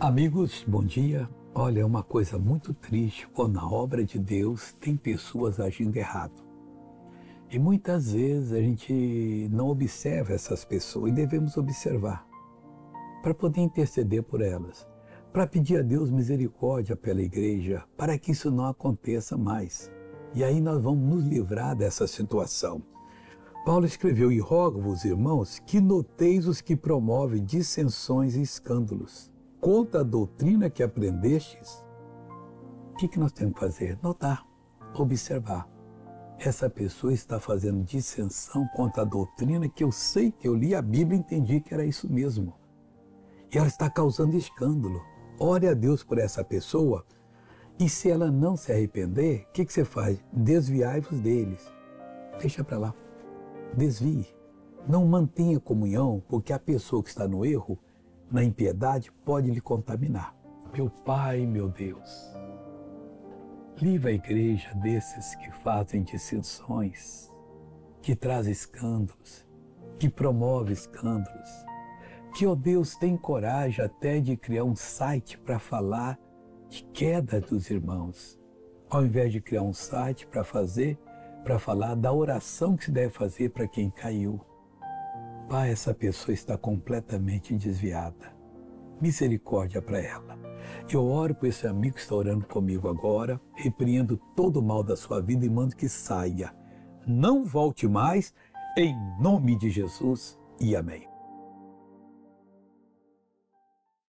Amigos, bom dia. Olha, é uma coisa muito triste quando na obra de Deus tem pessoas agindo errado. E muitas vezes a gente não observa essas pessoas e devemos observar para poder interceder por elas, para pedir a Deus misericórdia pela igreja, para que isso não aconteça mais. E aí nós vamos nos livrar dessa situação. Paulo escreveu: E rogo-vos, irmãos, que noteis os que promovem dissensões e escândalos contra a doutrina que aprendestes. O que, que nós temos que fazer? Notar, observar. Essa pessoa está fazendo dissensão contra a doutrina que eu sei que eu li a Bíblia e entendi que era isso mesmo. E ela está causando escândalo. Ore a Deus por essa pessoa e se ela não se arrepender, o que, que você faz? Desviai-vos deles. Deixa para lá. Desvie. Não mantenha comunhão, porque a pessoa que está no erro, na impiedade, pode lhe contaminar. Meu Pai, meu Deus, livra a igreja desses que fazem dissensões, que trazem escândalos, que promovem escândalos, que, ó Deus, tem coragem até de criar um site para falar de queda dos irmãos, ao invés de criar um site para fazer, para falar da oração que se deve fazer para quem caiu. Pai, essa pessoa está completamente desviada. Misericórdia para ela. Eu oro por esse amigo que está orando comigo agora, repreendo todo o mal da sua vida e mando que saia. Não volte mais, em nome de Jesus e amém.